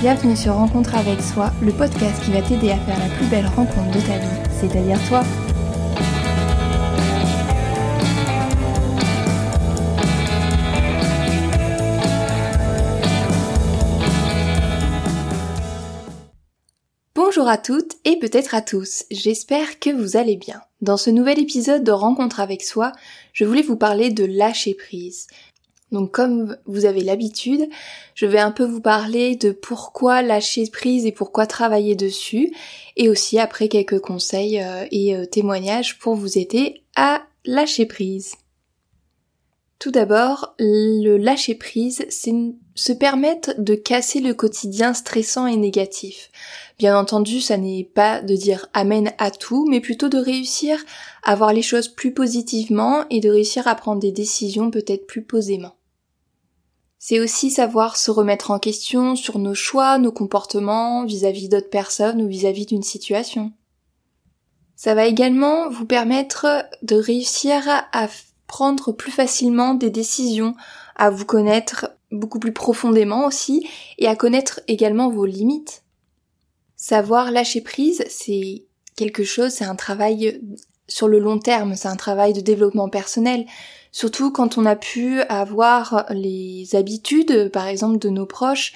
Bienvenue sur Rencontre avec soi, le podcast qui va t'aider à faire la plus belle rencontre de ta vie, c'est-à-dire toi. Bonjour à toutes et peut-être à tous, j'espère que vous allez bien. Dans ce nouvel épisode de Rencontre avec soi, je voulais vous parler de lâcher prise. Donc comme vous avez l'habitude, je vais un peu vous parler de pourquoi lâcher prise et pourquoi travailler dessus, et aussi après quelques conseils euh, et euh, témoignages pour vous aider à lâcher prise. Tout d'abord, le lâcher prise, c'est se permettre de casser le quotidien stressant et négatif. Bien entendu, ça n'est pas de dire amen à tout, mais plutôt de réussir à voir les choses plus positivement et de réussir à prendre des décisions peut-être plus posément. C'est aussi savoir se remettre en question sur nos choix, nos comportements vis-à-vis d'autres personnes ou vis-à-vis d'une situation. Ça va également vous permettre de réussir à prendre plus facilement des décisions, à vous connaître beaucoup plus profondément aussi et à connaître également vos limites. Savoir lâcher prise, c'est quelque chose, c'est un travail sur le long terme, c'est un travail de développement personnel. Surtout quand on a pu avoir les habitudes, par exemple, de nos proches.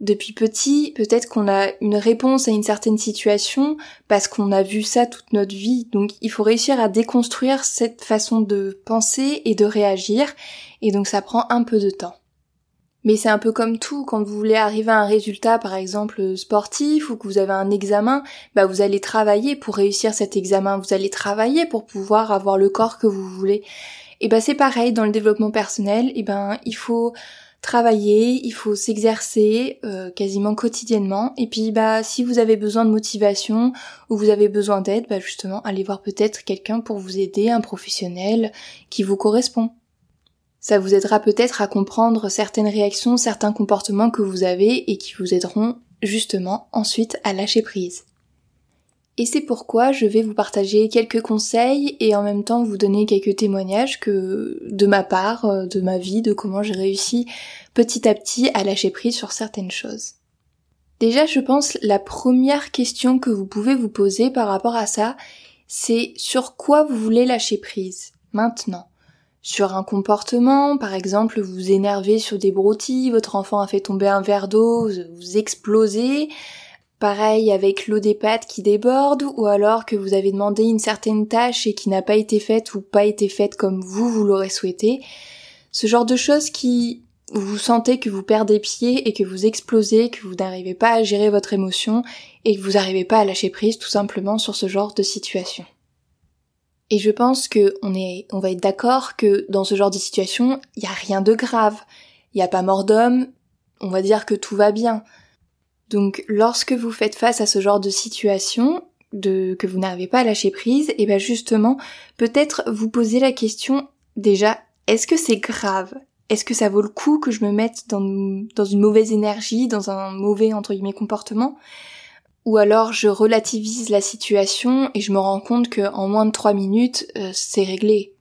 Depuis petit, peut-être qu'on a une réponse à une certaine situation parce qu'on a vu ça toute notre vie. Donc il faut réussir à déconstruire cette façon de penser et de réagir. Et donc ça prend un peu de temps. Mais c'est un peu comme tout, quand vous voulez arriver à un résultat, par exemple sportif, ou que vous avez un examen, bah vous allez travailler pour réussir cet examen, vous allez travailler pour pouvoir avoir le corps que vous voulez. Et ben c'est pareil dans le développement personnel, et ben il faut travailler, il faut s'exercer euh, quasiment quotidiennement. Et puis bah si vous avez besoin de motivation ou vous avez besoin d'aide, bah justement allez voir peut-être quelqu'un pour vous aider, un professionnel qui vous correspond. Ça vous aidera peut-être à comprendre certaines réactions, certains comportements que vous avez et qui vous aideront justement ensuite à lâcher prise. Et c'est pourquoi je vais vous partager quelques conseils et en même temps vous donner quelques témoignages que de ma part, euh, de ma vie, de comment j'ai réussi petit à petit à lâcher prise sur certaines choses. Déjà, je pense la première question que vous pouvez vous poser par rapport à ça, c'est sur quoi vous voulez lâcher prise maintenant? Sur un comportement, par exemple, vous vous énervez sur des broutilles, votre enfant a fait tomber un verre d'eau, vous explosez, Pareil avec l'eau des pâtes qui déborde ou alors que vous avez demandé une certaine tâche et qui n'a pas été faite ou pas été faite comme vous, vous l'aurez souhaité. Ce genre de choses qui vous sentez que vous perdez pied et que vous explosez, que vous n'arrivez pas à gérer votre émotion et que vous n'arrivez pas à lâcher prise tout simplement sur ce genre de situation. Et je pense que on est, on va être d'accord que dans ce genre de situation, il n'y a rien de grave. Il n'y a pas mort d'homme. On va dire que tout va bien. Donc lorsque vous faites face à ce genre de situation, que vous n'arrivez pas à lâcher prise, et bien justement, peut-être vous poser la question déjà, est-ce que c'est grave? Est-ce que ça vaut le coup que je me mette dans, une mauvaise énergie, dans un mauvais entre guillemets comportement? Ou alors je relativise la situation et je me rends compte que en moins de trois minutes, euh, c'est réglé.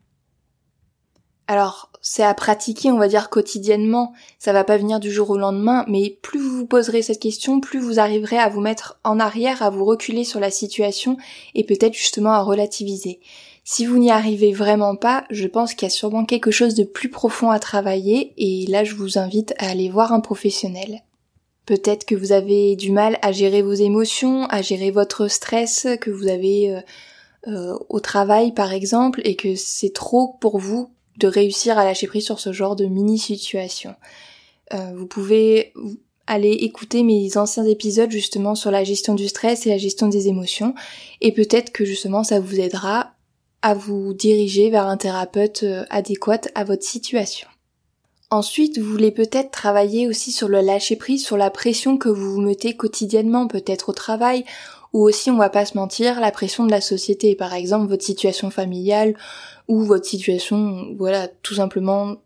Alors, c'est à pratiquer, on va dire, quotidiennement. Ça va pas venir du jour au lendemain, mais plus vous vous poserez cette question, plus vous arriverez à vous mettre en arrière, à vous reculer sur la situation et peut-être justement à relativiser. Si vous n'y arrivez vraiment pas, je pense qu'il y a sûrement quelque chose de plus profond à travailler et là je vous invite à aller voir un professionnel. Peut-être que vous avez du mal à gérer vos émotions, à gérer votre stress que vous avez euh, euh, au travail par exemple et que c'est trop pour vous de réussir à lâcher prise sur ce genre de mini situation. Euh, vous pouvez aller écouter mes anciens épisodes justement sur la gestion du stress et la gestion des émotions et peut-être que justement ça vous aidera à vous diriger vers un thérapeute euh, adéquat à votre situation. Ensuite, vous voulez peut-être travailler aussi sur le lâcher prise, sur la pression que vous vous mettez quotidiennement, peut-être au travail, ou aussi, on va pas se mentir, la pression de la société, par exemple votre situation familiale, ou votre situation, voilà, tout simplement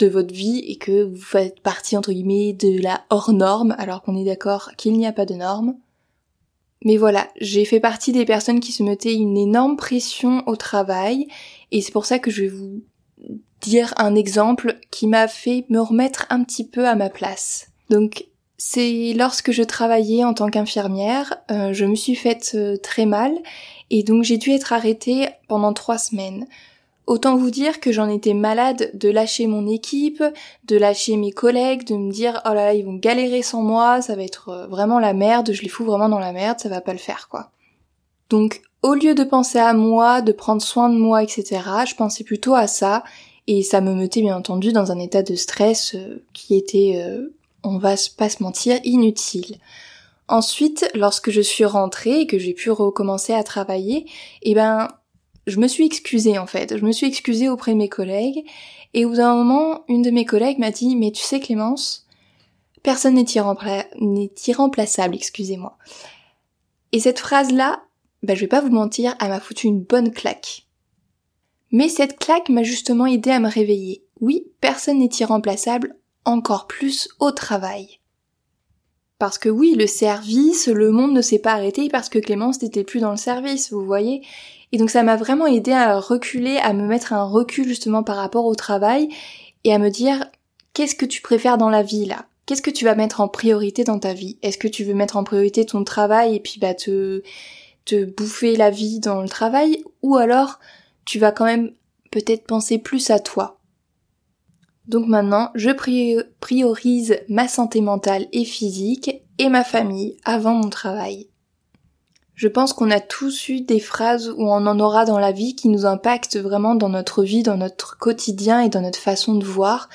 de votre vie et que vous faites partie entre guillemets de la hors norme alors qu'on est d'accord qu'il n'y a pas de norme. Mais voilà, j'ai fait partie des personnes qui se mettaient une énorme pression au travail et c'est pour ça que je vais vous dire un exemple qui m'a fait me remettre un petit peu à ma place. Donc c'est lorsque je travaillais en tant qu'infirmière, euh, je me suis faite euh, très mal et donc j'ai dû être arrêtée pendant trois semaines. Autant vous dire que j'en étais malade de lâcher mon équipe, de lâcher mes collègues, de me dire oh là là ils vont galérer sans moi, ça va être euh, vraiment la merde, je les fous vraiment dans la merde, ça va pas le faire quoi. Donc au lieu de penser à moi, de prendre soin de moi, etc., je pensais plutôt à ça et ça me mettait bien entendu dans un état de stress qui était on va pas se mentir, inutile. Ensuite, lorsque je suis rentrée et que j'ai pu recommencer à travailler, eh ben, je me suis excusée en fait. Je me suis excusée auprès de mes collègues et au bout d'un moment, une de mes collègues m'a dit "Mais tu sais Clémence, personne n'est irremplaçable, excusez-moi." Et cette phrase-là, ben, je vais pas vous mentir, elle m'a foutu une bonne claque. Mais cette claque m'a justement aidé à me réveiller. Oui, personne n'est irremplaçable, encore plus au travail. Parce que oui, le service, le monde ne s'est pas arrêté parce que Clémence n'était plus dans le service, vous voyez. Et donc ça m'a vraiment aidé à reculer, à me mettre un recul justement par rapport au travail et à me dire qu'est-ce que tu préfères dans la vie là? Qu'est-ce que tu vas mettre en priorité dans ta vie? Est-ce que tu veux mettre en priorité ton travail et puis bah te te bouffer la vie dans le travail? Ou alors tu vas quand même peut-être penser plus à toi? Donc maintenant, je priorise ma santé mentale et physique et ma famille avant mon travail. Je pense qu'on a tous eu des phrases où on en aura dans la vie qui nous impactent vraiment dans notre vie, dans notre quotidien et dans notre façon de voir.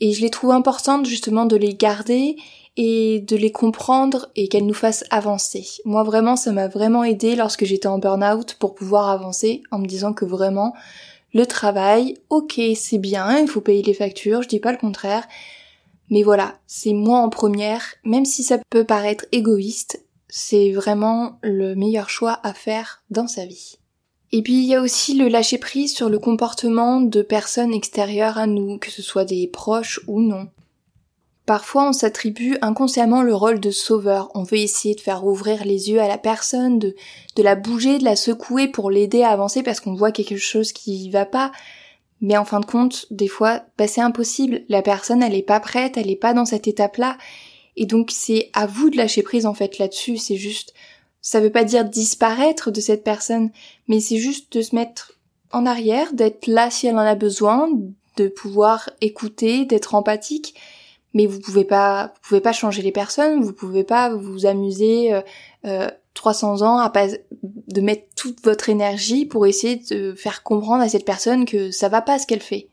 Et je les trouve importantes justement de les garder et de les comprendre et qu'elles nous fassent avancer. Moi vraiment, ça m'a vraiment aidé lorsque j'étais en burn-out pour pouvoir avancer en me disant que vraiment, le travail, ok, c'est bien, il faut payer les factures, je dis pas le contraire. Mais voilà, c'est moi en première, même si ça peut paraître égoïste, c'est vraiment le meilleur choix à faire dans sa vie. Et puis il y a aussi le lâcher prise sur le comportement de personnes extérieures à nous, que ce soit des proches ou non. Parfois, on s'attribue inconsciemment le rôle de sauveur. On veut essayer de faire ouvrir les yeux à la personne, de, la bouger, de la secouer pour l'aider à avancer parce qu'on voit quelque chose qui va pas. Mais en fin de compte, des fois, bah, c'est impossible. La personne, elle est pas prête, elle est pas dans cette étape-là. Et donc, c'est à vous de lâcher prise, en fait, là-dessus. C'est juste, ça veut pas dire disparaître de cette personne, mais c'est juste de se mettre en arrière, d'être là si elle en a besoin, de pouvoir écouter, d'être empathique mais vous pouvez pas, vous pouvez pas changer les personnes, vous pouvez pas vous amuser euh, euh, 300 ans à pas de mettre toute votre énergie pour essayer de faire comprendre à cette personne que ça va pas ce qu'elle fait.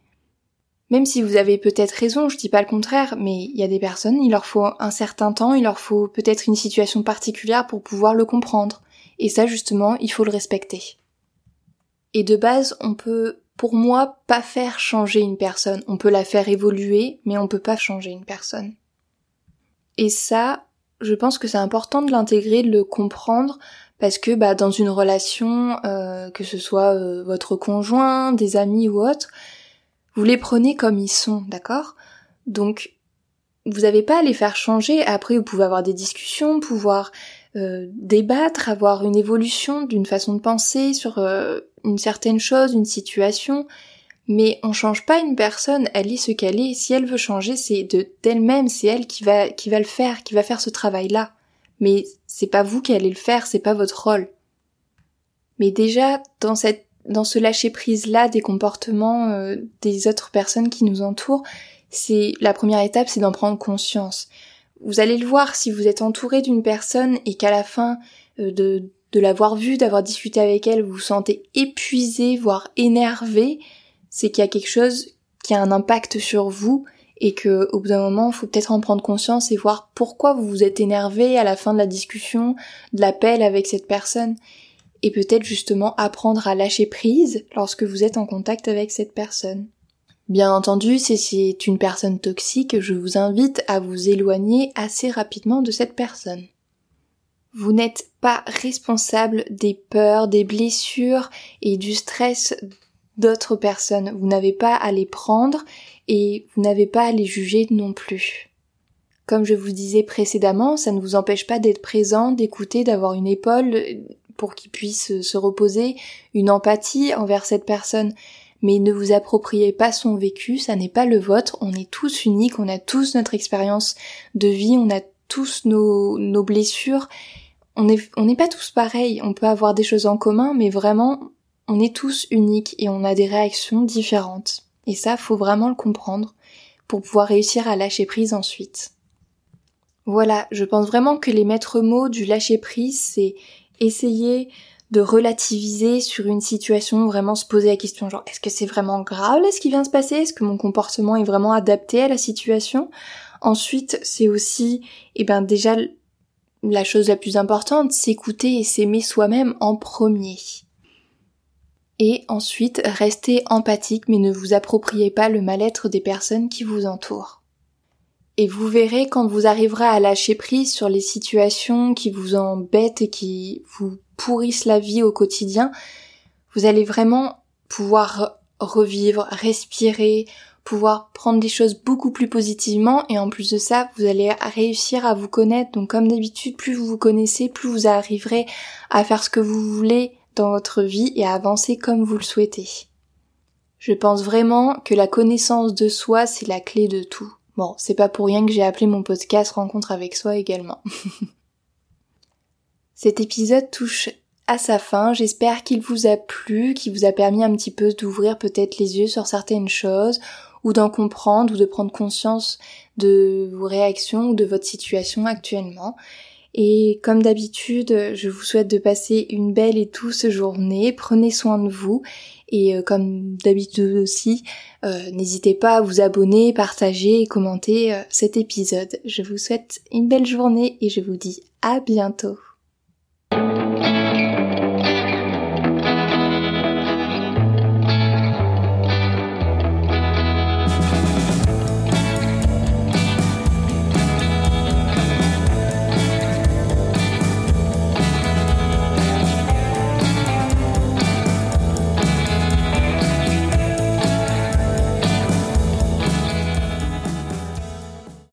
Même si vous avez peut-être raison, je dis pas le contraire, mais il y a des personnes, il leur faut un certain temps, il leur faut peut-être une situation particulière pour pouvoir le comprendre. Et ça, justement, il faut le respecter. Et de base, on peut pour moi, pas faire changer une personne. On peut la faire évoluer, mais on peut pas changer une personne. Et ça, je pense que c'est important de l'intégrer, de le comprendre, parce que bah, dans une relation, euh, que ce soit euh, votre conjoint, des amis ou autre, vous les prenez comme ils sont, d'accord? Donc, vous n'avez pas à les faire changer. Après, vous pouvez avoir des discussions, pouvoir euh, débattre, avoir une évolution d'une façon de penser sur euh, une certaine chose, une situation, mais on change pas une personne, elle est ce qu'elle est. Si elle veut changer, c'est de d'elle-même, c'est elle qui va qui va le faire, qui va faire ce travail-là. Mais c'est pas vous qui allez le faire, c'est pas votre rôle. Mais déjà dans cette dans ce lâcher prise là des comportements euh, des autres personnes qui nous entourent, c'est la première étape, c'est d'en prendre conscience. Vous allez le voir si vous êtes entouré d'une personne et qu'à la fin euh, de, de l'avoir vue, d'avoir discuté avec elle, vous vous sentez épuisé, voire énervé, c'est qu'il y a quelque chose qui a un impact sur vous et que au bout d'un moment, il faut peut-être en prendre conscience et voir pourquoi vous vous êtes énervé à la fin de la discussion, de l'appel avec cette personne et peut-être justement apprendre à lâcher prise lorsque vous êtes en contact avec cette personne. Bien entendu, si c'est une personne toxique, je vous invite à vous éloigner assez rapidement de cette personne. Vous n'êtes pas responsable des peurs, des blessures et du stress d'autres personnes. Vous n'avez pas à les prendre et vous n'avez pas à les juger non plus. Comme je vous disais précédemment, ça ne vous empêche pas d'être présent, d'écouter, d'avoir une épaule pour qu'il puisse se reposer, une empathie envers cette personne mais ne vous appropriez pas son vécu, ça n'est pas le vôtre, on est tous uniques, on a tous notre expérience de vie, on a tous nos, blessures. On n'est on n'est pas tous pareils. On peut avoir des choses en commun, mais vraiment, on est tous uniques et on a des réactions différentes. Et ça, faut vraiment le comprendre pour pouvoir réussir à lâcher prise ensuite. Voilà, je pense vraiment que les maîtres mots du lâcher prise, c'est essayer de relativiser sur une situation, vraiment se poser la question genre est-ce que c'est vraiment grave ce qui vient de se passer? Est-ce que mon comportement est vraiment adapté à la situation? Ensuite, c'est aussi, eh ben déjà la chose la plus importante, s'écouter et s'aimer soi-même en premier. Et ensuite, restez empathique mais ne vous appropriez pas le mal-être des personnes qui vous entourent. Et vous verrez quand vous arriverez à lâcher prise sur les situations qui vous embêtent et qui vous pourrissent la vie au quotidien, vous allez vraiment pouvoir revivre, respirer, pouvoir prendre des choses beaucoup plus positivement et en plus de ça, vous allez réussir à vous connaître. Donc comme d'habitude, plus vous vous connaissez, plus vous arriverez à faire ce que vous voulez dans votre vie et à avancer comme vous le souhaitez. Je pense vraiment que la connaissance de soi, c'est la clé de tout. Bon, c'est pas pour rien que j'ai appelé mon podcast Rencontre avec soi également. Cet épisode touche à sa fin, j'espère qu'il vous a plu, qu'il vous a permis un petit peu d'ouvrir peut-être les yeux sur certaines choses, ou d'en comprendre, ou de prendre conscience de vos réactions ou de votre situation actuellement. Et comme d'habitude, je vous souhaite de passer une belle et douce journée. Prenez soin de vous. Et euh, comme d'habitude aussi, euh, n'hésitez pas à vous abonner, partager et commenter euh, cet épisode. Je vous souhaite une belle journée et je vous dis à bientôt.